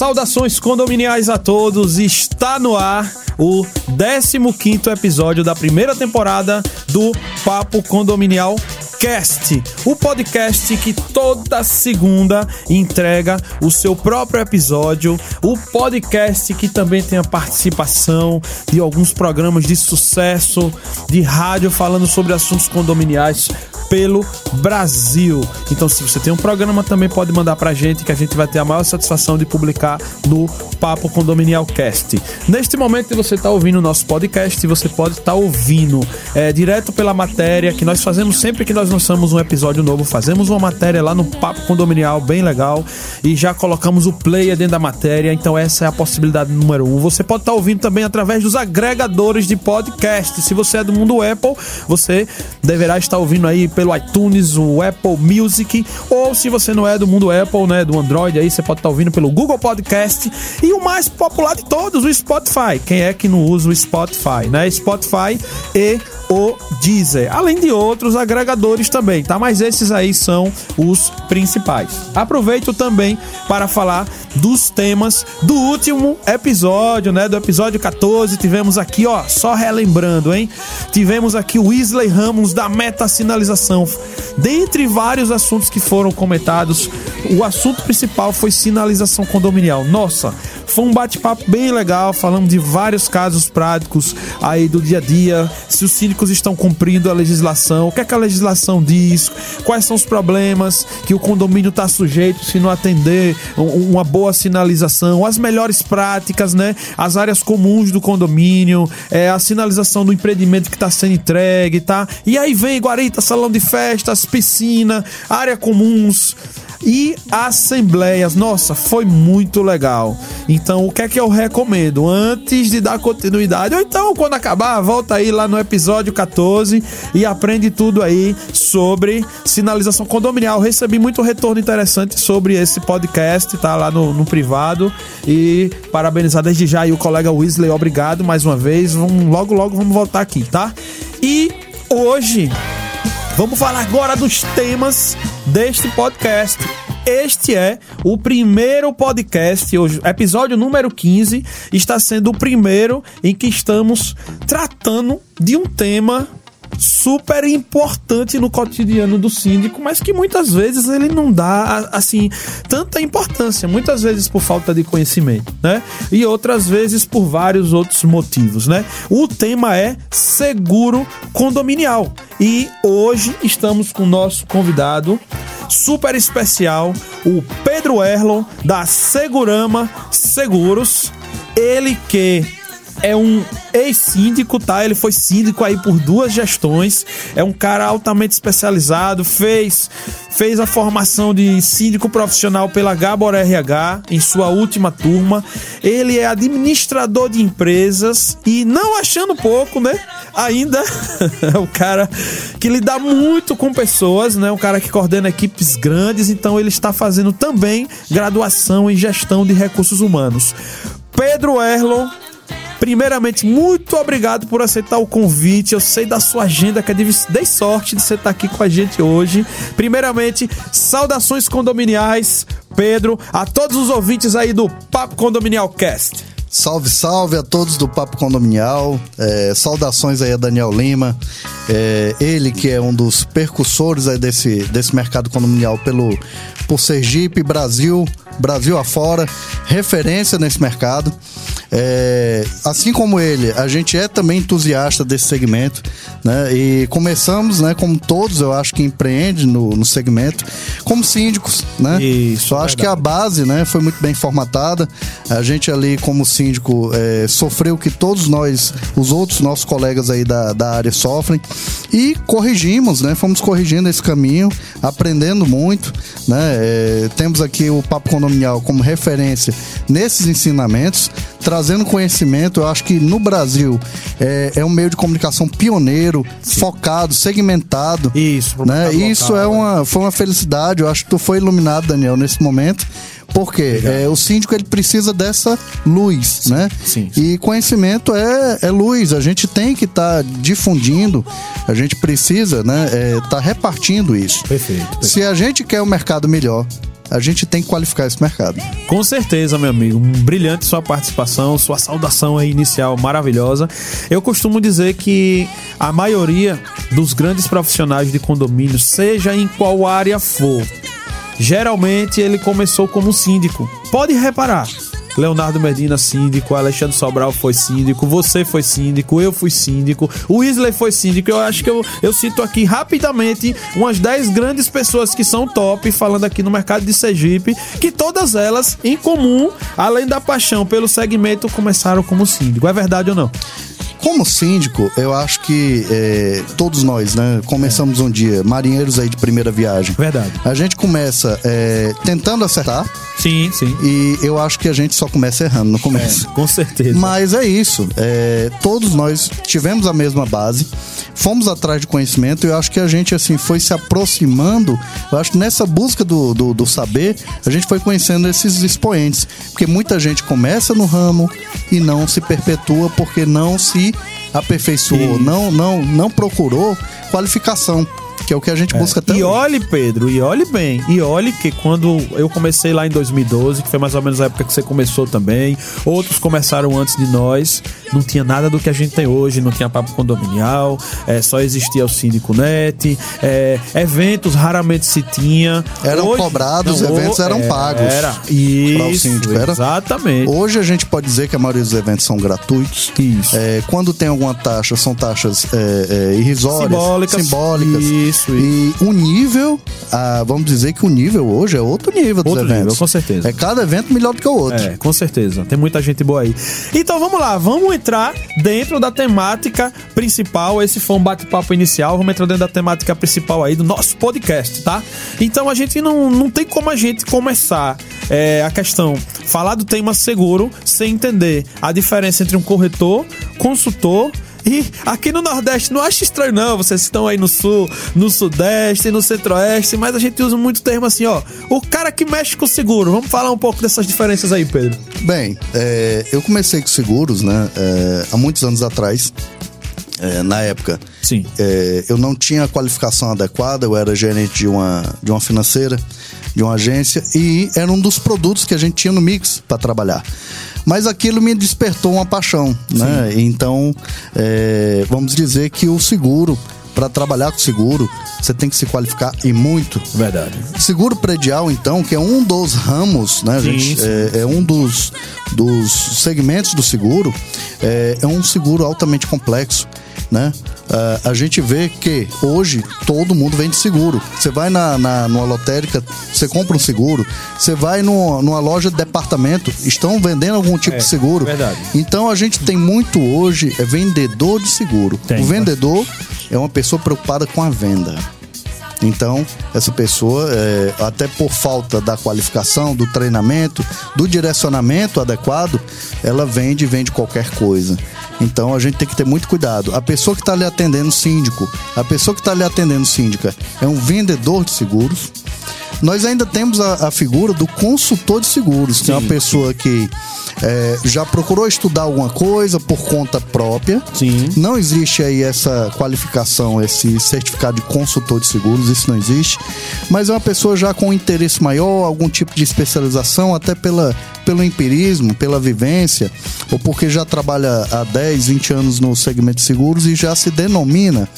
Saudações condominiais a todos, está no ar o 15 episódio da primeira temporada do Papo Condominial Cast, o podcast que toda segunda entrega o seu próprio episódio, o podcast que também tem a participação de alguns programas de sucesso de rádio falando sobre assuntos condominiais pelo Brasil. Então, se você tem um programa, também pode mandar pra gente que a gente vai ter a maior satisfação de publicar no Papo Condominial Cast. Neste momento você está ouvindo o nosso podcast, você pode estar tá ouvindo é, direto pela matéria que nós fazemos sempre que nós lançamos um episódio novo. Fazemos uma matéria lá no Papo Condominial, bem legal, e já colocamos o player dentro da matéria. Então, essa é a possibilidade número um. Você pode estar tá ouvindo também através dos agregadores de podcast. Se você é do mundo Apple, você deverá estar ouvindo aí pelo iTunes, o Apple Music, ou se você não é do mundo Apple, né, do Android, aí você pode estar ouvindo pelo Google Podcast e o mais popular de todos, o Spotify. Quem é que não usa o Spotify, né? Spotify e o Deezer, além de outros agregadores também, tá? Mas esses aí são os principais. Aproveito também para falar dos temas do último episódio, né? Do episódio 14, tivemos aqui, ó, só relembrando, hein? Tivemos aqui o Wesley Ramos da meta sinalização. Dentre vários assuntos que foram comentados, o assunto principal foi sinalização condominial. Nossa, foi um bate-papo bem legal, falamos de vários casos práticos aí do dia a dia, se os síndicos estão cumprindo a legislação, o que é que a legislação diz, quais são os problemas que o condomínio está sujeito se não atender uma boa sinalização, as melhores práticas, né? As áreas comuns do condomínio, é, a sinalização do empreendimento que está sendo entregue, tá? E aí vem guarita, salão de festas, piscina, área comuns e assembleias. Nossa, foi muito legal. Então, o que é que eu recomendo? Antes de dar continuidade, ou então quando acabar, volta aí lá no episódio 14 e aprende tudo aí sobre sinalização condominial. Recebi muito retorno interessante sobre esse podcast, tá lá no, no privado. E parabenizar desde já aí o colega Weasley, obrigado mais uma vez. Vamos, logo, logo vamos voltar aqui, tá? E hoje Vamos falar agora dos temas deste podcast. Este é o primeiro podcast, hoje, episódio número 15, está sendo o primeiro em que estamos tratando de um tema super importante no cotidiano do síndico, mas que muitas vezes ele não dá assim tanta importância, muitas vezes por falta de conhecimento, né? E outras vezes por vários outros motivos, né? O tema é seguro condominial. E hoje estamos com o nosso convidado super especial, o Pedro Erlon da Segurama Seguros. Ele que é um ex-síndico, tá? Ele foi síndico aí por duas gestões. É um cara altamente especializado, fez fez a formação de síndico profissional pela Gabor RH em sua última turma. Ele é administrador de empresas e não achando pouco, né? Ainda é um cara que lida muito com pessoas, né? Um cara que coordena equipes grandes, então ele está fazendo também graduação em gestão de recursos humanos. Pedro Erlon Primeiramente, muito obrigado por aceitar o convite. Eu sei da sua agenda que é de dei sorte de você estar aqui com a gente hoje. Primeiramente, saudações condominiais, Pedro, a todos os ouvintes aí do Papo Condominial Cast. Salve, salve a todos do Papo Condominial. É, saudações aí a Daniel Lima. É, ele que é um dos percussores aí desse, desse mercado condominial pelo, por Sergipe, Brasil, Brasil afora, referência nesse mercado. É, assim como ele, a gente é também entusiasta desse segmento, né? E começamos, né, como todos, eu acho que empreende no, no segmento, como síndicos, né? Isso. Eu acho que a base, né, foi muito bem formatada. A gente ali, como síndico, é, sofreu o que todos nós, os outros nossos colegas aí da, da área sofrem e corrigimos, né? Fomos corrigindo esse caminho, aprendendo muito, né? É, temos aqui o Papo Condominial como referência nesses ensinamentos trazendo conhecimento. Eu acho que no Brasil é, é um meio de comunicação pioneiro, focado, segmentado. Isso, né? mercado Isso local, é né? uma, foi uma felicidade. Eu acho que tu foi iluminado, Daniel, nesse momento. Porque é, o síndico ele precisa dessa luz, né? sim, E conhecimento é, é luz. A gente tem que estar difundindo, a gente precisa, né? Estar repartindo isso. Perfeito, perfeito. Se a gente quer um mercado melhor, a gente tem que qualificar esse mercado. Com certeza, meu amigo. Brilhante sua participação, sua saudação aí inicial maravilhosa. Eu costumo dizer que a maioria dos grandes profissionais de condomínio, seja em qual área for, geralmente ele começou como síndico. Pode reparar. Leonardo Medina, síndico, Alexandre Sobral foi síndico, você foi síndico, eu fui síndico, o Weasley foi síndico. Eu acho que eu, eu cito aqui rapidamente umas 10 grandes pessoas que são top, falando aqui no mercado de Sergipe, que todas elas, em comum, além da paixão pelo segmento, começaram como síndico. É verdade ou não? Como síndico, eu acho que é, todos nós, né, começamos um dia, marinheiros aí de primeira viagem. Verdade. A gente começa é, tentando acertar Sim, sim. e eu acho que a gente só começa errando no começo. Com certeza. Mas é isso. é, todos nós tivemos a mesma base, fomos atrás de conhecimento e eu acho que a gente assim foi se aproximando. Eu acho que nessa busca do, do, do saber, a gente foi conhecendo esses expoentes. Porque muita gente começa no ramo e não se perpetua porque não se aperfeiçoou, Isso. não, não, não procurou qualificação. Que é o que a gente busca até E hoje. olhe, Pedro, e olhe bem. E olhe que quando eu comecei lá em 2012, que foi mais ou menos a época que você começou também, outros começaram antes de nós, não tinha nada do que a gente tem hoje, não tinha papo condominial, é, só existia o Síndico Net, é, eventos raramente se tinha. Eram cobrados, os eventos eram pagos Era. para o Isso, síndico, era? exatamente. Hoje a gente pode dizer que a maioria dos eventos são gratuitos. Isso. É, quando tem alguma taxa, são taxas é, é, irrisórias, Simbólicas. simbólicas. Isso, E o nível, ah, vamos dizer que o nível hoje é outro nível dos Outro eventos. nível, com certeza. É cada evento melhor do que o outro. É, com certeza. Tem muita gente boa aí. Então vamos lá, vamos entrar dentro da temática principal. Esse foi um bate-papo inicial. Vamos entrar dentro da temática principal aí do nosso podcast, tá? Então a gente não, não tem como a gente começar é, a questão, falar do tema seguro sem entender a diferença entre um corretor, consultor. E aqui no Nordeste, não acho estranho não, vocês estão aí no Sul, no Sudeste, no Centro-Oeste, mas a gente usa muito termo assim, ó. O cara que mexe com seguro. Vamos falar um pouco dessas diferenças aí, Pedro. Bem, é, eu comecei com seguros, né, é, há muitos anos atrás. É, na época, Sim. é, eu não tinha a qualificação adequada, eu era gerente de uma, de uma financeira, de uma agência, e era um dos produtos que a gente tinha no mix para trabalhar. Mas aquilo me despertou uma paixão, né? Então, é, vamos dizer que o seguro, para trabalhar com seguro, você tem que se qualificar e muito. Verdade. Seguro predial, então, que é um dos ramos, né, Sim, gente? sim. É, é um dos, dos segmentos do seguro. É, é um seguro altamente complexo, né? Ah, a gente vê que hoje todo mundo vende seguro. Você vai na, na, numa lotérica, você compra um seguro. Você vai numa, numa loja de departamento, estão vendendo algum tipo É, de seguro. verdade. Então a gente tem muito hoje é vendedor de seguro. Tem, o vendedor é uma pessoa preocupada com a venda. Então, essa pessoa, é, até por falta da qualificação, do treinamento, do direcionamento adequado, ela vende e vende qualquer coisa. Então, a gente tem que ter muito cuidado. A pessoa que está lhe atendendo síndico, a pessoa que está lhe atendendo síndica, é um vendedor de seguros. Nós ainda temos a, a figura do consultor de seguros, que é uma pessoa que é, já procurou estudar alguma coisa por conta própria. Sim. Não existe aí essa qualificação, esse certificado de consultor de seguros, isso não existe. Mas é uma pessoa já com interesse maior, algum tipo de especialização, até pela, pelo empirismo, pela vivência, ou porque já trabalha há 10, 20 anos no segmento de seguros e já se denomina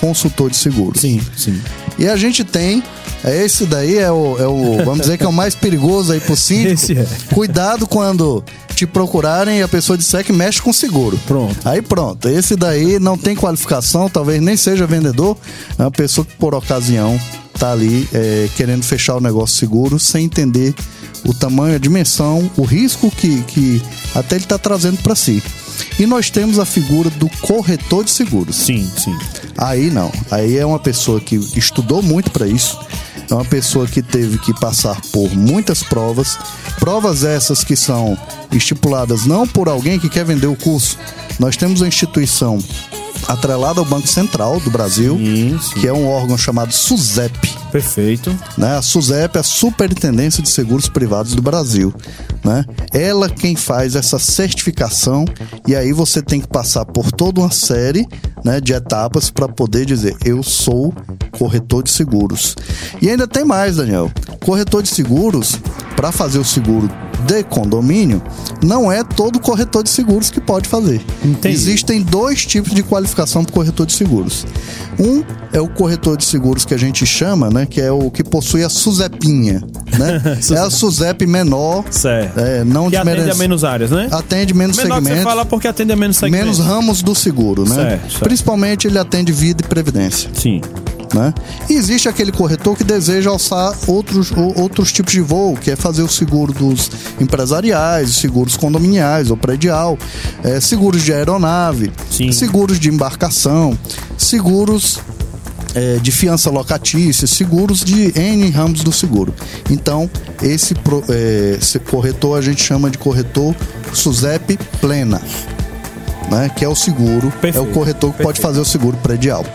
consultor de seguros. Sim, sim. E a gente tem. é Esse daí é o, é o. Vamos dizer que é o mais perigoso aí síndico. Esse é. Cuidado quando te procurarem e a pessoa disser que mexe com seguro. Pronto. Aí pronto. Esse daí não tem qualificação, talvez nem seja vendedor. É uma pessoa que por ocasião tá ali é, querendo fechar o negócio seguro sem entender o tamanho, a dimensão, o risco que, que até ele está trazendo para si. E nós temos a figura do corretor de seguros. Sim, sim. Aí não. Aí é uma pessoa que estudou muito para isso. É uma pessoa que teve que passar por muitas provas. Provas essas que são estipuladas não por alguém que quer vender o curso. Nós temos uma instituição atrelada ao Banco Central do Brasil, Sim, sim. que é um órgão chamado SUSEP. Perfeito. Né? A SUSEP é a Superintendência de Seguros Privados do Brasil. Né? Ela quem faz essa certificação e aí você tem que passar por toda uma série né, de etapas para poder dizer eu sou corretor de seguros. E ainda tem mais, Daniel. Corretor de seguros, para fazer o seguro de condomínio, não é todo corretor de seguros que pode fazer. Entendi. Existem dois tipos de qualificação para corretor de seguros. Um é o corretor de seguros que a gente chama, né, que é o que possui a SUSEPinha, né? é a SUSEP menor, Certo. é, não que atende a menos áreas, né? atende menos Menor que você segmentos, fala porque atende a menos segmentos. menos ramos do seguro, né? Certo, certo. Principalmente ele atende vida e previdência Sim. Né? E existe aquele corretor que deseja alçar outros, outros tipos de voo, que é fazer o seguro dos empresariais, seguros condominiais ou predial, eh, seguros de aeronave, Sim. seguros de embarcação, seguros eh, de fiança locatícia, seguros de N ramos do seguro. Então, esse, eh, esse corretor a gente chama de corretor SUSEP plena. Né, que é o seguro, é Perfeito, o corretor que pode perfeito. fazer o seguro predial.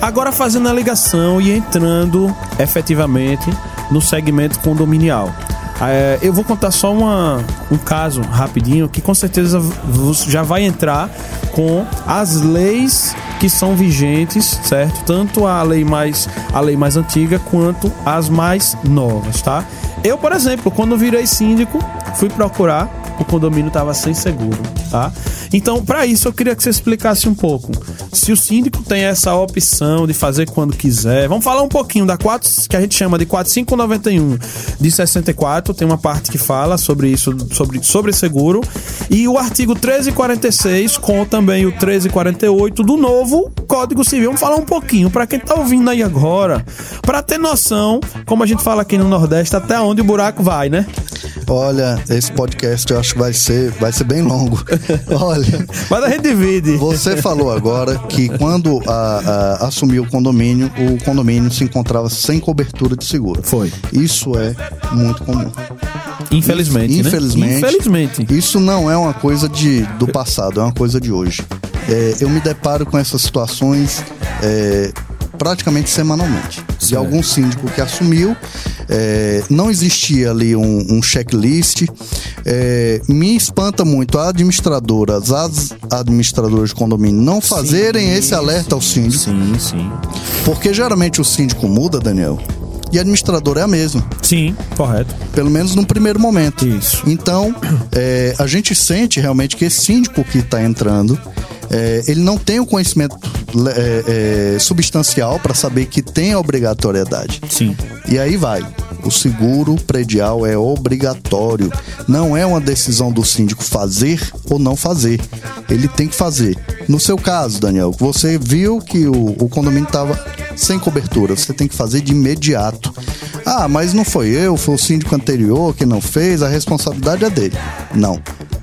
Agora fazendo a ligação e entrando efetivamente no segmento condominial. É, eu vou contar só uma, um caso rapidinho que com certeza já vai entrar com as leis que são vigentes, certo? Tanto a lei mais a lei mais antiga quanto as mais novas, tá? Eu, por exemplo, quando virei síndico, fui procurar o condomínio estava sem seguro, tá? Então, para isso, eu queria que você explicasse um pouco. Se o síndico tem essa opção de fazer quando quiser, vamos falar um pouquinho da 4, que a gente chama de 4591 de 64, tem uma parte que fala sobre isso, sobre, sobre seguro, e o artigo 1346 com também o 1348 do novo Código Civil. Vamos falar um pouquinho para quem tá ouvindo aí agora, para ter noção, como a gente fala aqui no Nordeste, até onde o buraco vai, né? Olha, esse podcast eu acho que vai ser, vai ser bem longo. Olha, Mas a gente divide. você falou agora que quando a- a- assumiu o condomínio, o condomínio se encontrava sem cobertura de seguro. Foi. Isso é muito comum. Infelizmente, né? Infelizmente. Infelizmente. Isso não é uma coisa de, do passado, é uma coisa de hoje. É, eu me deparo com essas situações é, praticamente semanalmente. De Certo. algum síndico que assumiu, é, não existia ali um, um checklist. É, me espanta muito a administradora, as administradoras de condomínio não fazerem esse alerta ao síndico, Sim, sim. porque geralmente o síndico muda, Daniel, e a administradora é a mesma Sim, correto. pelo menos num primeiro momento. Isso. Então, é, a gente sente realmente que esse síndico que está entrando, é, ele não tem o conhecimento é, é, substancial para saber que tem a obrigatoriedade. Sim. E aí vai. O seguro predial é obrigatório. Não é uma decisão do síndico fazer ou não fazer. Ele tem que fazer. No seu caso, Daniel, você viu que o, o condomínio estava sem cobertura. Você tem que fazer de imediato. Ah, mas não foi eu, foi o síndico anterior que não fez, a responsabilidade é dele. Não.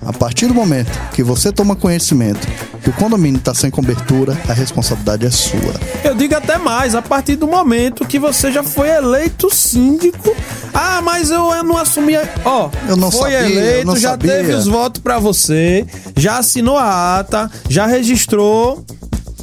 A partir do momento que você toma conhecimento que o condomínio está sem cobertura, a responsabilidade é sua. Eu digo até mais, a partir do momento que você já foi eleito síndico. Ah, mas eu, eu não assumi. a- Ó, Eu não foi sabia, eleito, não já sabia. teve os votos pra você, já assinou a ata, já registrou.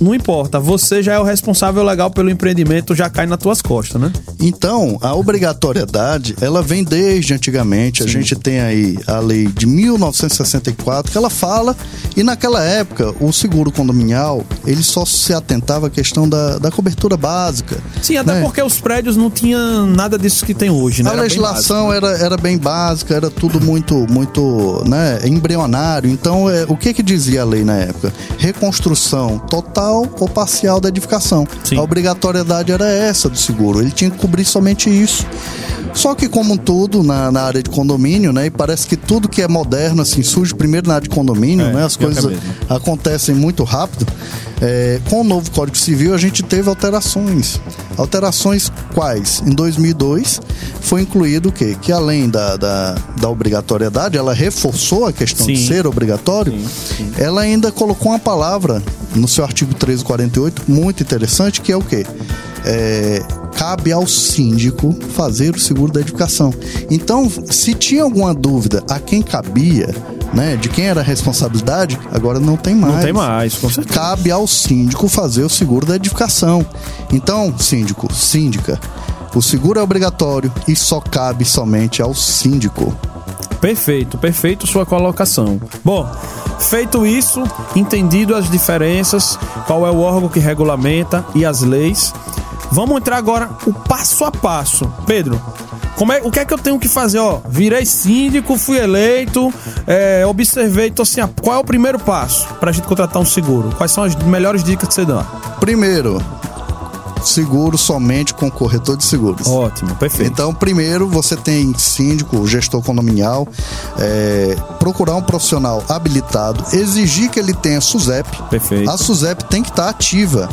Não importa, você já é o responsável legal pelo empreendimento, já cai nas tuas costas, né? Então, a obrigatoriedade, ela vem desde antigamente. A gente tem aí a lei de 1964 que ela fala e naquela época o seguro condominial, ele só se atentava à questão da, da cobertura básica. Sim, até né? porque os prédios não tinham nada disso que tem hoje, né? A Era legislação básico, né? era, era bem básica, era tudo muito, muito né, embrionário. Então, é, o que que dizia a lei na época? Reconstrução total ou parcial da edificação. Sim. A obrigatoriedade era essa do seguro. Ele tinha que cobrir somente isso. Só que, como tudo na, na área de condomínio, né? E parece que tudo que é moderno, assim, surge primeiro na área de condomínio, É, né? As coisas mesmo. acontecem muito rápido. É, com o novo Código Civil, a gente teve alterações. Alterações quais? Em 2002, foi incluído o quê? Que além da, da, da obrigatoriedade, ela reforçou a questão de Sim. ser obrigatório, ela ainda colocou uma palavra no seu artigo 1348, muito interessante, que é o quê? É, cabe ao síndico fazer o seguro da edificação. Então, se tinha alguma dúvida a quem cabia, né, de quem era a responsabilidade, agora não tem mais. Não tem mais, com certeza. Cabe ao síndico fazer o seguro da edificação. Então, síndico, síndica, o seguro é obrigatório e só cabe somente ao síndico. Perfeito, perfeito sua colocação. Bom, feito isso, entendido as diferenças, qual é o órgão que regulamenta e as leis, vamos entrar agora o passo a passo. Pedro, como é, o que é que eu tenho que fazer? Ó, virei síndico, fui eleito, é, observei, tô assim, qual é o primeiro passo pra gente contratar um seguro? Quais são as melhores dicas que você dá? Primeiro, seguro somente com corretor de seguros. Ótimo, perfeito. Então, primeiro, você tem síndico, gestor condominial, é, procurar um profissional habilitado, exigir que ele tenha SUSEP. Perfeito. A SUSEP tem que estar ativa.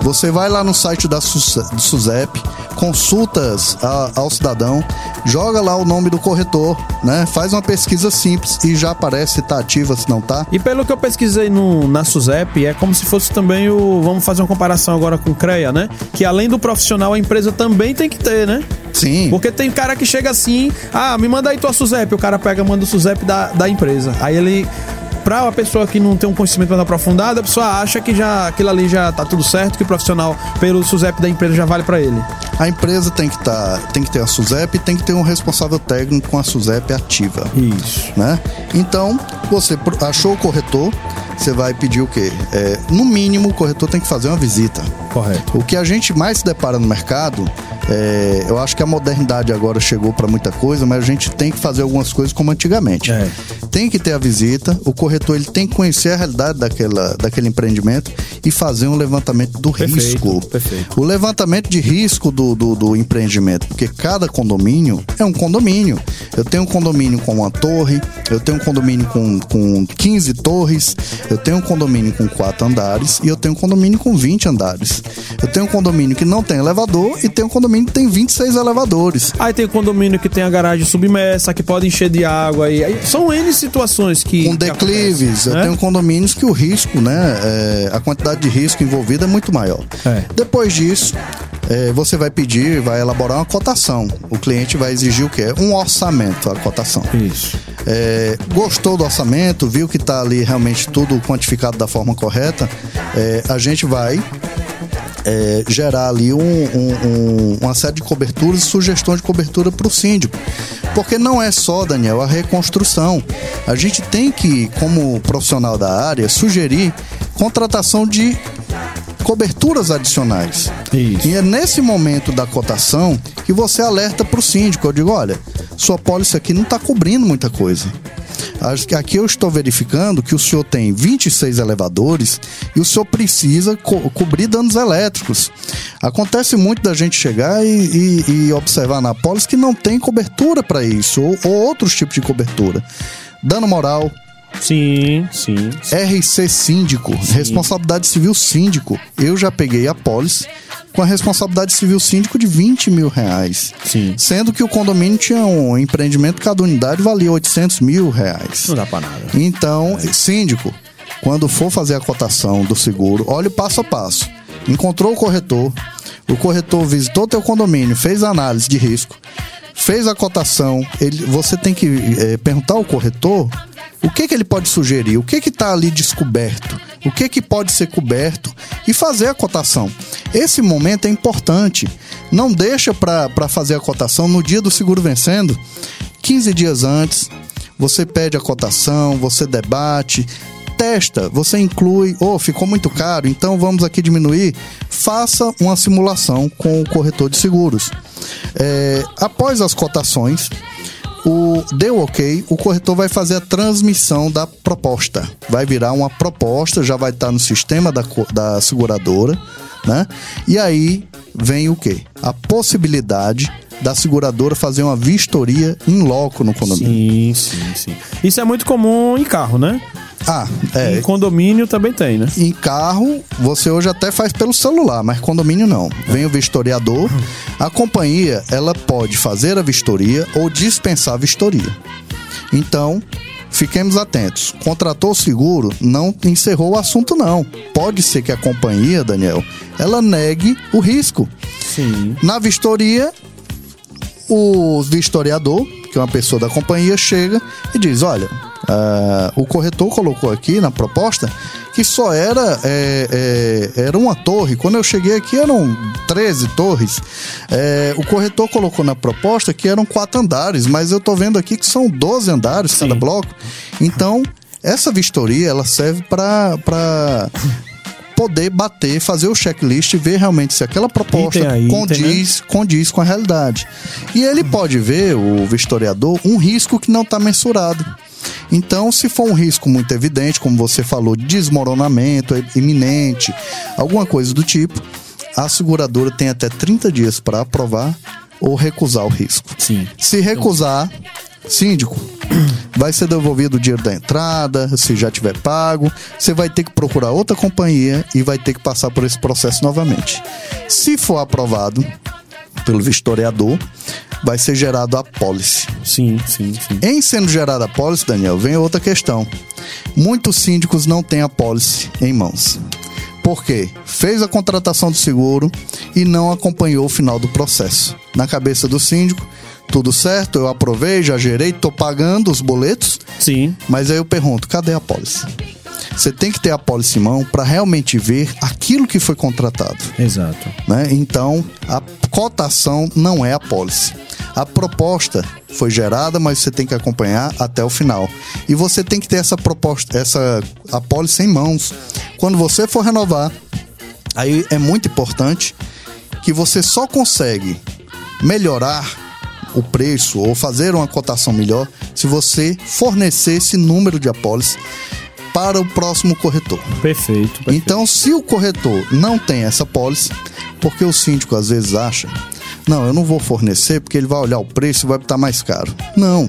Você vai lá no site da SUSEP, consultas a- ao cidadão, joga lá o nome do corretor, né? Faz uma pesquisa simples e já aparece se tá ativa, se não tá. E pelo que eu pesquisei no, na SUSEP, é como se fosse também o. Vamos fazer uma comparação agora com o CREA, né? Que além do profissional, a empresa também tem que ter, né? Sim. Porque tem cara que chega assim, ah, me manda aí tua SUSEP. O cara pega, manda o SUSEP da, da empresa. Aí ele. Pra uma pessoa que não tem um conhecimento mais aprofundado, a pessoa acha que já aquilo ali já tá tudo certo, que o profissional pelo SUSEP da empresa já vale pra ele. A empresa tem que, tá, tem que ter a SUSEP e tem que ter um responsável técnico com a SUSEP ativa. Isso. né? Então, você achou o corretor, você vai pedir o quê? É, no mínimo, o corretor tem que fazer uma visita. Correto. O que a gente mais se depara no mercado, é, eu acho que a modernidade agora chegou para muita coisa, mas a gente tem que fazer algumas coisas como antigamente. É. Tem que ter a visita, o corretor ele tem que conhecer a realidade daquela, daquele empreendimento e fazer um levantamento do Perfeito, risco. perfeito. O levantamento de risco do, do, do empreendimento, porque cada condomínio é um condomínio. Eu tenho um condomínio com uma torre, eu tenho um condomínio com, com 15 torres, eu tenho um condomínio com 4 andares e eu tenho um condomínio com 20 andares. Eu tenho um condomínio que não tem elevador e tenho um condomínio que tem 26 elevadores. Aí tem condomínio que tem a garagem submersa, que pode encher de água. E aí são N situações que. Com que declives, eu né? tenho condomínios que o risco, né? é, a quantidade de risco envolvida é muito maior. É. Depois disso, é, você vai pedir, vai elaborar uma cotação. O cliente vai exigir o quê? Um orçamento, a cotação. Isso. É, gostou do orçamento, viu que está ali realmente tudo quantificado da forma correta, é, a gente vai é, gerar ali um- um- um- uma série de coberturas e sugestões de cobertura para o síndico. Porque não é só, Daniel, a reconstrução. A gente tem que, como profissional da área, sugerir contratação de coberturas adicionais. Isso. E é nesse momento da cotação que você alerta para o síndico. Eu digo, olha, sua pólice aqui não está cobrindo muita coisa. Acho que Aqui eu estou verificando que o senhor tem 26 elevadores e o senhor precisa co- cobrir danos elétricos. Acontece muito da gente chegar e, e- e observar na pólice que não tem cobertura para isso, ou, ou outros tipos de cobertura. Dano moral, Sim, sim. RC síndico, responsabilidade civil síndico. Eu já peguei a pólice com a responsabilidade civil síndico de 20 mil reais. Sim. Sendo que o condomínio tinha um empreendimento, cada unidade valia 800 mil reais. Não dá pra nada. Então, síndico, quando for fazer a cotação do seguro, olhe o passo a passo. Encontrou o corretor, o corretor visitou teu condomínio, fez a análise de risco, fez a cotação, ele, você tem que eh, perguntar ao corretor o que, que ele pode sugerir, o que está ali descoberto, o que que pode ser coberto e fazer a cotação. Esse momento é importante. Não deixa para fazer a cotação no dia do seguro vencendo, 15 dias antes, você pede a cotação, você debate, testa, você inclui, oh, ficou muito caro, então vamos aqui diminuir. Faça uma simulação com o corretor de seguros. É, após as cotações, o deu ok, o corretor vai fazer a transmissão da proposta. Vai virar uma proposta, já vai estar no sistema da, da seguradora, né? E aí vem o quê? A possibilidade da seguradora fazer uma vistoria em loco no condomínio. Sim, sim, sim. Isso é muito comum em carro, né? Ah, é. Em condomínio também tem, né? Em carro, você hoje até faz pelo celular, mas condomínio não. Vem o vistoriador. A companhia, ela pode fazer a vistoria ou dispensar a vistoria. Então, fiquemos atentos. Contratou o seguro, não encerrou o assunto não. Pode ser que a companhia, Daniel, ela negue o risco. Sim. Na vistoria, o vistoriador, que é uma pessoa da companhia, chega e diz: Olha, Ah, o corretor colocou aqui na proposta que só era, é, é, era uma torre. Quando eu cheguei aqui eram 13 torres. É, o corretor colocou na proposta que eram quatro andares, mas eu tô vendo aqui que são 12 andares cada bloco. Então, essa vistoria ela serve para poder bater, fazer o checklist e ver realmente se aquela proposta Item item, condiz, condiz com a realidade. E ele pode ver, o vistoriador, um risco que não está mensurado. Então, se for um risco muito evidente, como você falou, desmoronamento iminente, alguma coisa do tipo, a seguradora tem até 30 dias para aprovar ou recusar o risco. Sim. Se recusar, síndico, vai ser devolvido o dinheiro da entrada, se já tiver pago, você vai ter que procurar outra companhia e vai ter que passar por esse processo novamente. Se for aprovado pelo vistoriador, vai ser gerado a pólice. Sim, sim, sim. Em sendo gerada a pólice, Daniel, vem outra questão. Muitos síndicos não têm a pólice em mãos. Por quê? Fez a contratação do seguro e não acompanhou o final do processo. Na cabeça do síndico, tudo certo, eu aprovei, já gerei, tô pagando os boletos, Sim. mas aí eu pergunto, cadê a pólice? Você tem que ter a pólice em mão para realmente ver aquilo que foi contratado Exato. né? Então, a cotação não é a pólice. A proposta foi gerada, mas você tem que acompanhar até o final. E você tem que ter essa proposta, essa a pólice em mãos. Quando você for renovar, aí é muito importante que você só consegue melhorar o preço ou fazer uma cotação melhor se você fornecer esse número de apólice para o próximo corretor. Perfeito. perfeito. Então, se o corretor não tem essa pólice, porque o síndico às vezes acha, não, eu não vou fornecer porque ele vai olhar o preço e vai estar mais caro. Não.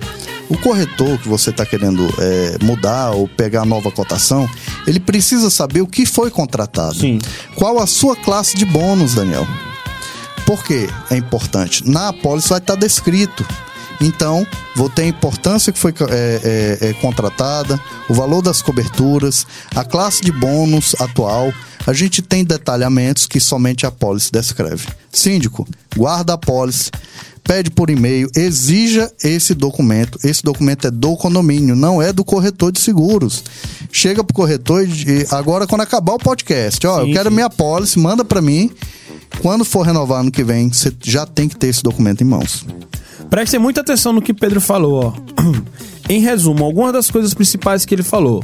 O corretor que você está querendo é, mudar ou pegar a nova cotação, ele precisa saber o que foi contratado. Sim. Qual a sua classe de bônus, Daniel? Por que é importante? Na apólice vai estar descrito. Então, vou ter a importância que foi é, é, é, contratada, o valor das coberturas, a classe de bônus atual. A gente tem detalhamentos que somente a apólice descreve. Síndico, guarda a apólice, pede por e-mail, exija esse documento. Esse documento é do condomínio, não é do corretor de seguros. Chega pro corretor e agora quando acabar o podcast, ó, Sim, eu quero sim. minha apólice, manda para mim. Quando for renovar ano que vem, você já tem que ter esse documento em mãos. Prestem muita atenção no que Pedro falou, ó. Em resumo, algumas das coisas principais que ele falou.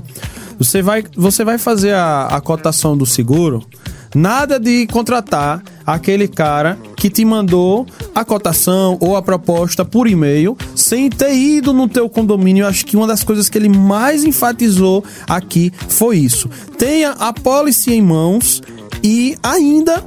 Você vai, você vai fazer a, a cotação do seguro, nada de contratar aquele cara que te mandou a cotação ou a proposta por e-mail sem ter ido no teu condomínio. Acho que uma das coisas que ele mais enfatizou aqui foi isso. Tenha a policy em mãos e ainda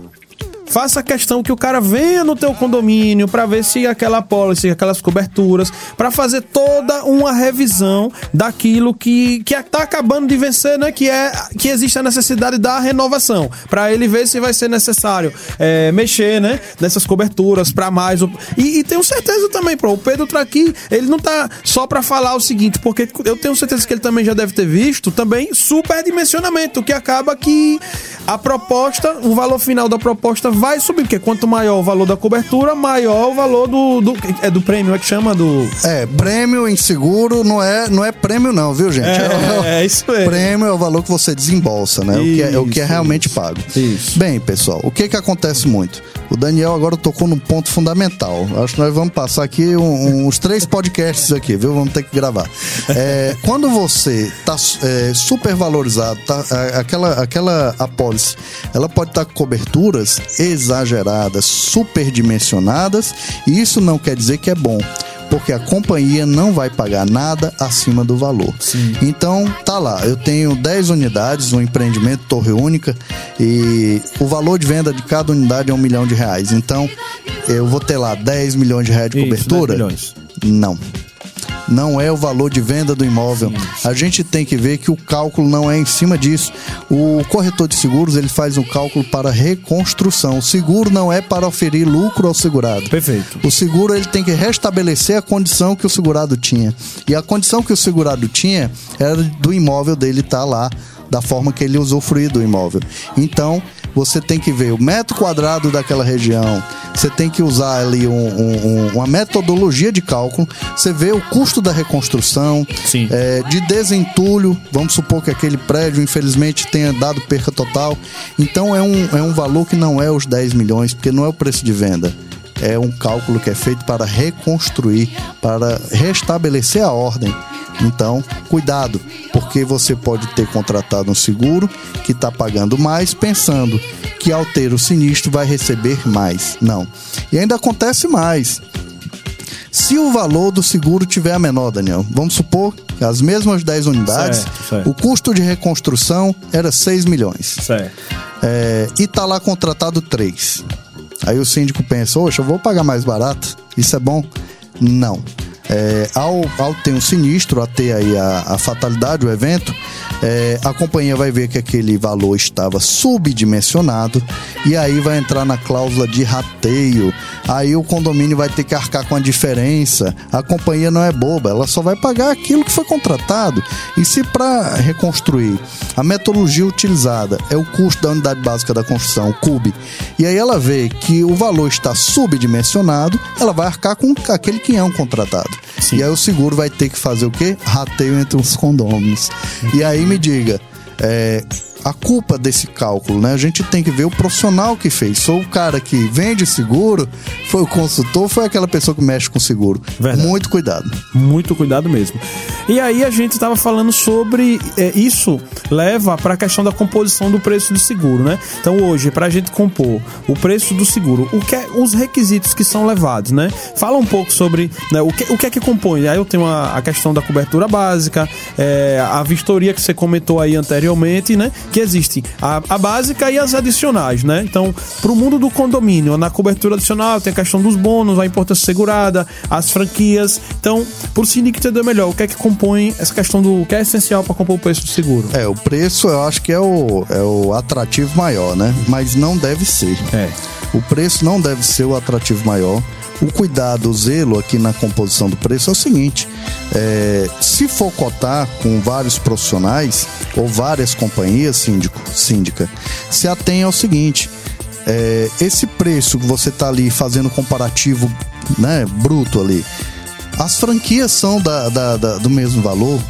Faça questão que o cara venha no teu condomínio para ver se aquela policy, aquelas coberturas, para fazer toda uma revisão daquilo que que tá acabando de vencer, né? Que é que existe a necessidade da renovação, para ele ver se vai ser necessário é, mexer, né? Nessas coberturas para mais. E, e tenho certeza também, pô, o Pedro tá aqui, ele não tá só para falar o seguinte, porque eu tenho certeza que ele também já deve ter visto também superdimensionamento, que acaba que a proposta, o valor final da proposta vai subir, porque quanto maior o valor da cobertura, maior o valor do, do é do prêmio, é que chama do É, prêmio em seguro não é, não é prêmio não, viu, gente? É, é isso mesmo. Prêmio é o valor que você desembolsa, né? o, que é, o que é Isso, realmente isso. pago. Isso. Bem, pessoal, o que que acontece muito? O Daniel agora tocou num ponto fundamental. Acho que nós vamos passar aqui um- uns três podcasts aqui, viu? Vamos ter que gravar. É, quando você tá é, super valorizado, tá, aquela, aquela apólice, ela pode estar com coberturas exageradas, superdimensionadas, e isso não quer dizer que é bom. Porque a companhia não vai pagar nada acima do valor. Então, tá lá. Eu tenho 10 unidades, um empreendimento torre única, e o valor de venda de cada unidade é um milhão de reais. Então, eu vou ter lá 10 milhões de reais de Isso, cobertura? 10 milhões. Não. Não é o valor de venda do imóvel. A gente tem que ver que o cálculo não é em cima disso. O corretor de seguros ele faz um cálculo para reconstrução. O seguro não é para oferir lucro ao segurado. Perfeito. O seguro ele tem que restabelecer a condição que o segurado tinha. E a condição que o segurado tinha era do imóvel dele estar lá da forma que ele usufruir do imóvel. Então, você tem que ver o metro quadrado daquela região, você tem que usar ali um- um- um- uma metodologia de cálculo, você vê o custo da reconstrução, é, de desentulho, vamos supor que aquele prédio, infelizmente, tenha dado perca total. Então, é um, é um valor que não é os 10 milhões, porque não é o preço de venda. É um cálculo que é feito para reconstruir, para restabelecer a ordem. Então, cuidado, porque você pode ter contratado um seguro que está pagando mais, pensando que ao ter o sinistro vai receber mais. Não. E ainda acontece mais. Se o valor do seguro tiver a menor, Daniel, vamos supor que as mesmas 10 unidades, Certo, certo. o custo de reconstrução era 6 milhões. Certo. É, e tá lá contratado 3. Aí o síndico pensa, oxa, eu vou pagar mais barato, isso é bom? Não. É, ao, ao ter um sinistro, a ter aí a, a fatalidade, o evento, é, a companhia vai ver que aquele valor estava subdimensionado e aí vai entrar na cláusula de rateio. Aí o condomínio vai ter que arcar com a diferença. A companhia não é boba, ela só vai pagar aquilo que foi contratado. E se para reconstruir a metodologia utilizada é o custo da unidade básica da construção, o CUB, e aí ela vê que o valor está subdimensionado, ela vai arcar com aquele que é um contratado. E aí o seguro vai ter que fazer o quê? Rateio entre os condôminos. E aí me diga, é, a culpa desse cálculo, né? A gente tem que ver o profissional que fez. Foi o cara que vende seguro, foi o consultor, foi aquela pessoa que mexe com seguro. Verdade. Muito cuidado. Muito cuidado mesmo. E aí a gente estava falando sobre é, isso leva para a questão da composição do preço do seguro, né? Então hoje para a gente compor o preço do seguro, o que é, os requisitos que são levados, né? Fala um pouco sobre né, o, que, o que é que compõe. Aí eu tenho a, a questão da cobertura básica, é, a vistoria que você comentou aí anteriormente, né? Que existe a, a básica e as adicionais, né? Então para o mundo do condomínio, na cobertura adicional tem a questão dos bônus, a importância segurada, as franquias. Então, por síndico entender melhor, o que é que compõe essa questão do o que é essencial para compor o preço do seguro? É, o preço eu acho que é o, é o atrativo maior, né? Mas não deve ser. É. O preço não deve ser o atrativo maior. O cuidado, o zelo aqui na composição do preço é o seguinte: é, se for cotar com vários profissionais ou várias companhias, síndico, síndica, se atenha ao seguinte: é, esse preço que você está ali fazendo comparativo né, bruto ali, as franquias são da, da- da- do mesmo valor.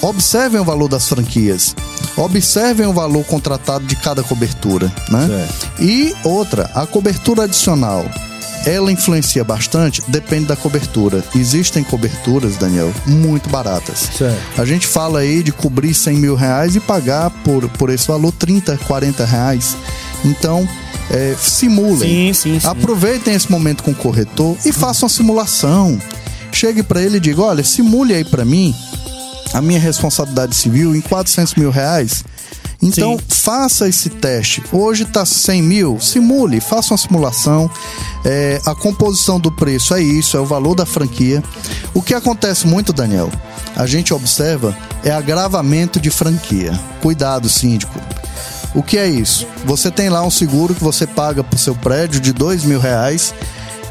Observem o valor das franquias. Observem o valor contratado de cada cobertura, né? Certo. E outra, a cobertura adicional, ela influencia bastante? Depende da cobertura. Existem coberturas, Daniel, muito baratas. Certo. A gente fala aí de cobrir 100 mil reais e pagar por, por esse valor 30, 40 reais. Então, é, simulem. Sim, sim, sim. Aproveitem esse momento com o corretor e façam a simulação. Chegue para ele e diga: olha, simule aí para mim a minha responsabilidade civil em 400 mil reais. Então, Sim. faça esse teste. Hoje está 100 mil, simule, faça uma simulação. É, a composição do preço é isso, é o valor da franquia. O que acontece muito, Daniel, a gente observa é agravamento de franquia. Cuidado, síndico. O que é isso? Você tem lá um seguro que você paga pro seu prédio de dois mil reais.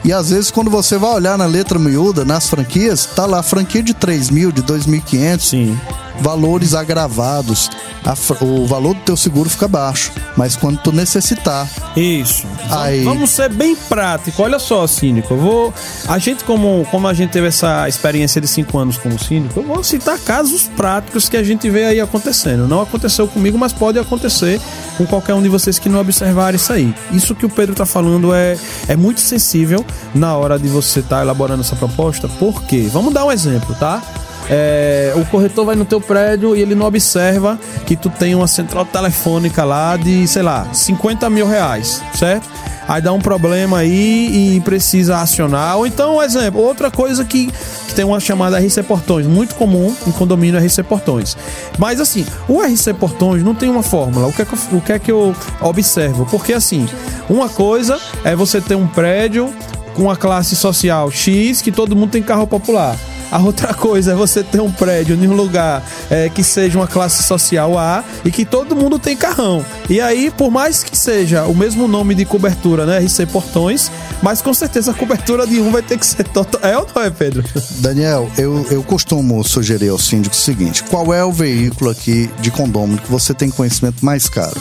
E às vezes, quando você vai olhar na letra miúda, nas franquias, tá lá franquia de 3 mil, de 2.500 Sim. valores agravados. A o valor do teu seguro fica baixo. Mas quando tu necessitar, Isso. Aí. Vamos ser bem prático. Olha só, síndico. Eu vou. A gente, como, como a gente teve essa experiência de cinco anos como síndico, eu vou citar casos práticos que a gente vê aí acontecendo. Não aconteceu comigo, mas pode acontecer com qualquer um de vocês que não observar isso aí. Isso que o Pedro tá falando é, é muito sensível na hora de você estar elaborando essa proposta. Por quê? Vamos dar um exemplo, tá? É, o corretor vai no teu prédio e ele não observa que tu tem uma central telefônica lá de, sei lá, 50 mil reais, certo? Aí dá um problema aí e precisa acionar. Ou então, um exemplo, outra coisa que, que tem uma chamada RC Portões, muito comum em condomínio RC Portões. Mas assim, o RC Portões não tem uma fórmula. O que é que eu, o que é que eu observo? Porque assim, uma coisa é você ter um prédio com a classe social X que todo mundo tem carro popular. A outra coisa é você ter um prédio em um lugar é, que seja uma classe social A e que todo mundo tem carrão. E aí, por mais que seja o mesmo nome de cobertura, né? RC Portões, mas com certeza a cobertura de um vai ter que ser total. É ou não é, Pedro? Daniel, eu, eu costumo sugerir ao síndico o seguinte: qual é o veículo aqui de condômino que você tem conhecimento mais caro?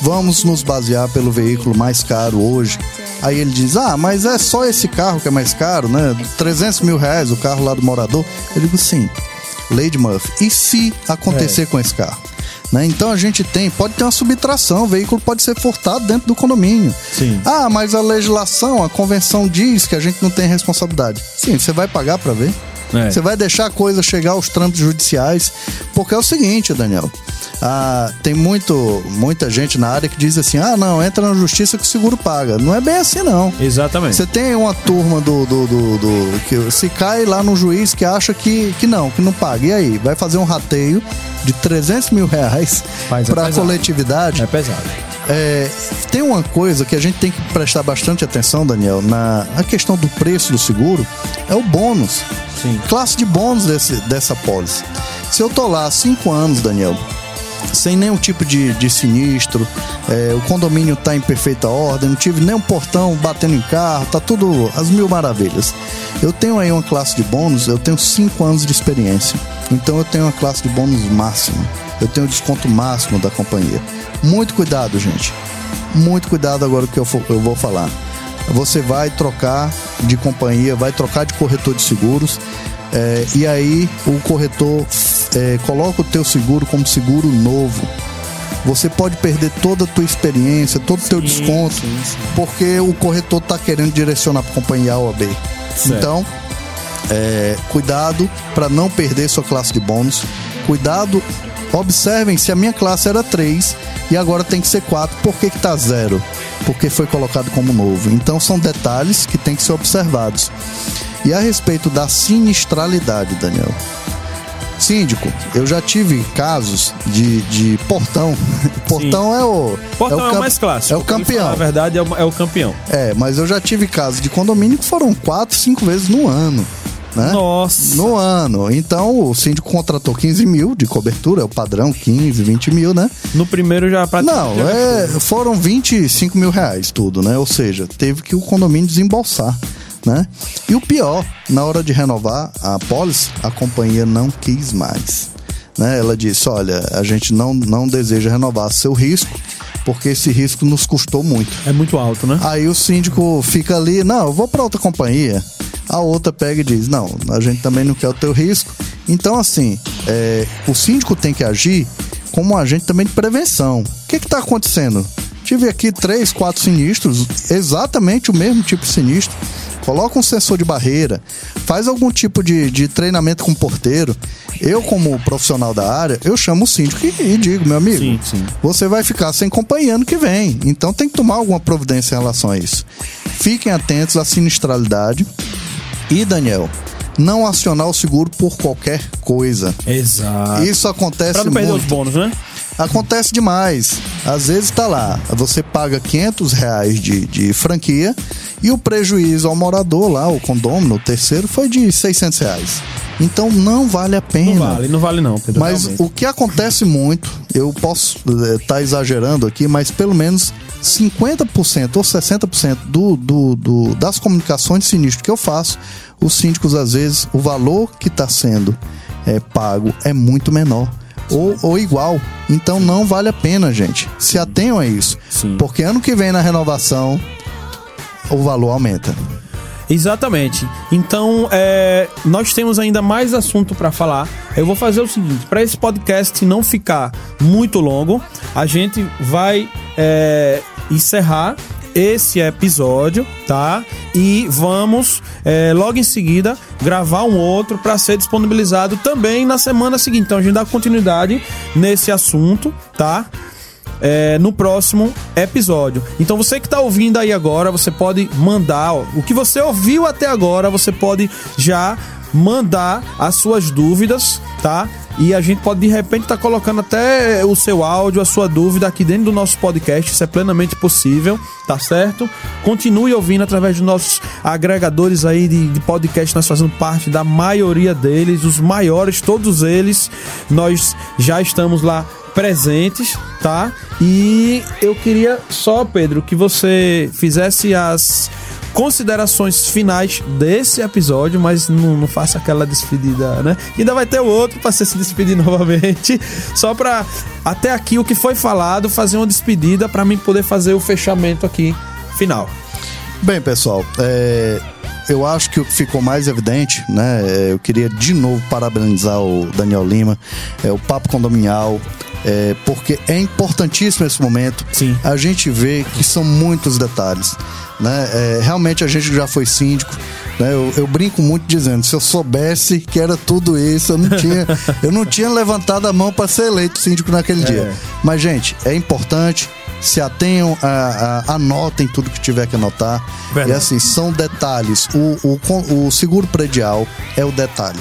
Vamos nos basear pelo veículo mais caro hoje. Aí ele diz: Ah, mas é só esse carro que é mais caro, né? 300 mil reais o carro lá do morador. Eu digo: Sim, Lady Murphy. E se acontecer É. com esse carro? Né? Então a gente tem, pode ter uma subtração, o veículo pode ser furtado dentro do condomínio. Sim. Ah, mas a legislação, a convenção diz que a gente não tem responsabilidade. Sim, você vai pagar pra ver. É. Você vai deixar a coisa chegar aos trâmites judiciais. Porque é o seguinte, Daniel. Ah, tem muito, muita gente na área que diz assim: ah, não, entra na justiça que o seguro paga. Não é bem assim, não. Exatamente. Você tem uma turma do, do, do, do- que se cai lá no juiz que acha que, que não, que não paga. E aí? Vai fazer um rateio de 300 mil reais é para a coletividade. É pesado. É, tem uma coisa que a gente tem que prestar bastante atenção, Daniel, na a questão do preço do seguro, é o bônus. Sim. Classe de bônus desse, dessa pólice. Se eu tô lá há cinco anos, Daniel, sem nenhum tipo de, de sinistro, é, o condomínio tá em perfeita ordem, não tive nenhum portão batendo em carro, tá tudo às mil maravilhas. Eu tenho aí uma classe de bônus, eu tenho cinco anos de experiência, então eu tenho uma classe de bônus máxima, eu tenho o desconto máximo da companhia. Muito cuidado, gente. Muito cuidado agora que eu, for- eu vou falar. Você vai trocar de companhia, vai trocar de corretor de seguros. é, e aí o corretor é, coloca o teu seguro como seguro novo. Você pode perder toda a tua experiência, todo o teu desconto, sim, sim. porque o corretor está querendo direcionar para companhia A ou B. Certo. Então, é, cuidado para não perder sua classe de bônus. Cuidado, observem se a minha classe era 3 e agora tem que ser 4. Por que, que tá zero? Porque foi colocado como novo. Então são detalhes que têm que ser observados. E a respeito da sinistralidade, Daniel. Síndico, eu já tive casos de, de portão. Portão é o. Portão é o, cam- mais clássico. É o campeão. Na verdade, é o, é o campeão. É, mas eu já tive casos de condomínio que foram quatro, cinco vezes no ano. Né? Nossa. No ano. Então o síndico contratou 15 mil de cobertura, é o padrão 15, 20 mil, né? No primeiro já praticamente. Não, é, foram 25 mil reais tudo, né? Ou seja, teve que o condomínio desembolsar, né? E o pior, na hora de renovar a pólice, a companhia não quis mais. Né? Ela disse, olha, a gente não, não deseja renovar seu risco, porque esse risco nos custou muito. É muito alto, né? Aí o síndico fica ali, não, eu vou para outra companhia. A outra pega e diz, não, a gente também não quer o teu risco. Então, assim, é, o síndico tem que agir como um agente também de prevenção. O que está acontecendo? Tive aqui três, quatro sinistros, exatamente o mesmo tipo de sinistro. Coloca um sensor de barreira, faz algum tipo de, de treinamento com o porteiro. Eu, como profissional da área, eu chamo o síndico e, e digo, meu amigo, Sim, sim. você vai ficar sem companhia ano que vem. Então tem que tomar alguma providência em relação a isso. Fiquem atentos à sinistralidade. E, Daniel, não acionar o seguro por qualquer coisa. Exato. Isso acontece Pra não perder muito. os bônus, né? Acontece demais. Às vezes tá lá, você paga 500 reais de, de franquia e o prejuízo ao morador lá, o condômino, o terceiro, foi de 600 reais. Então não vale a Não pena. vale, não vale não, Pedro. Mas realmente. o que acontece muito, eu posso estar exagerando aqui, mas pelo menos 50% ou 60% do, do, do, das comunicações de sinistro que eu faço, os síndicos, às vezes, o valor que está sendo é, pago é muito menor. Ou, ou igual. Então não vale a pena, gente. Se atenham a isso. Sim. Porque ano que vem na renovação, o valor aumenta. Exatamente. Então, é, nós temos ainda mais assunto para falar. Eu vou fazer o seguinte: para esse podcast não ficar muito longo, a gente vai é, encerrar esse episódio, tá? E vamos é, logo em seguida gravar um outro para ser disponibilizado também na semana seguinte. Então, a gente dá continuidade nesse assunto, tá? é, no próximo episódio. Então você que está ouvindo aí agora, você pode mandar ó, o que você ouviu até agora, você pode já mandar as suas dúvidas, e a gente pode de repente estar tá colocando até o seu áudio, a sua dúvida aqui dentro do nosso podcast. Isso é plenamente possível, tá certo? Continue ouvindo através dos nossos agregadores aí de, de podcast, nós fazendo parte da maioria deles, os maiores, todos eles. Nós já estamos lá presentes, tá? E eu queria só, Pedro, que você fizesse as considerações finais desse episódio, mas não, não faça aquela despedida, né? Ainda vai ter o outro para se despedir novamente, só para até aqui o que foi falado, fazer uma despedida para mim poder fazer o fechamento aqui final. Bem, pessoal, é, eu acho que o que ficou mais evidente, né? É, eu queria de novo parabenizar o Daniel Lima, é, o Papo Condominial, é, porque é importantíssimo esse momento. Sim. A gente vê que são muitos detalhes. Né? É, realmente a gente já foi síndico. Né? Eu, eu, brinco muito dizendo, se eu soubesse que era tudo isso, eu não tinha, eu não tinha levantado a mão para ser eleito síndico naquele é. dia. Mas, gente, é importante. Se atenham, a, a, anotem tudo que tiver que anotar. Verdade. E assim, são detalhes. O, o, o seguro predial é o detalhe.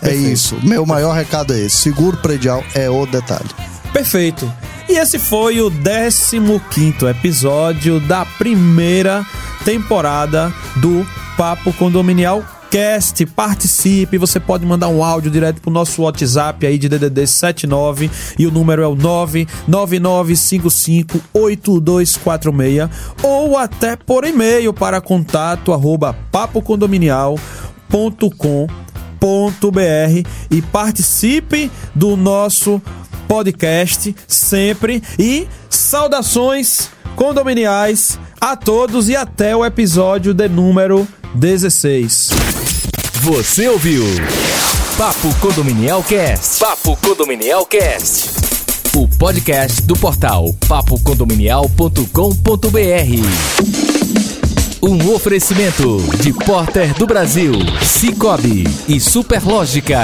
É Perfeito. É isso. Meu maior recado é esse: seguro predial é o detalhe. Perfeito. E esse foi o 15 episódio da primeira temporada do Papo Condominial Cast. Participe, você pode mandar um áudio direto pro nosso WhatsApp aí de DDD 79 e o número é o 999558246 ou até por e-mail para contato arroba papocondominial.com.br e participe do nosso podcast sempre e saudações condominiais a todos e até o episódio de número 16. Você ouviu Papo Condominial Cast. Papo Condominial Cast. O podcast do portal papocondominial.com.br. Um oferecimento de Porter do Brasil, Cicobi e Superlógica.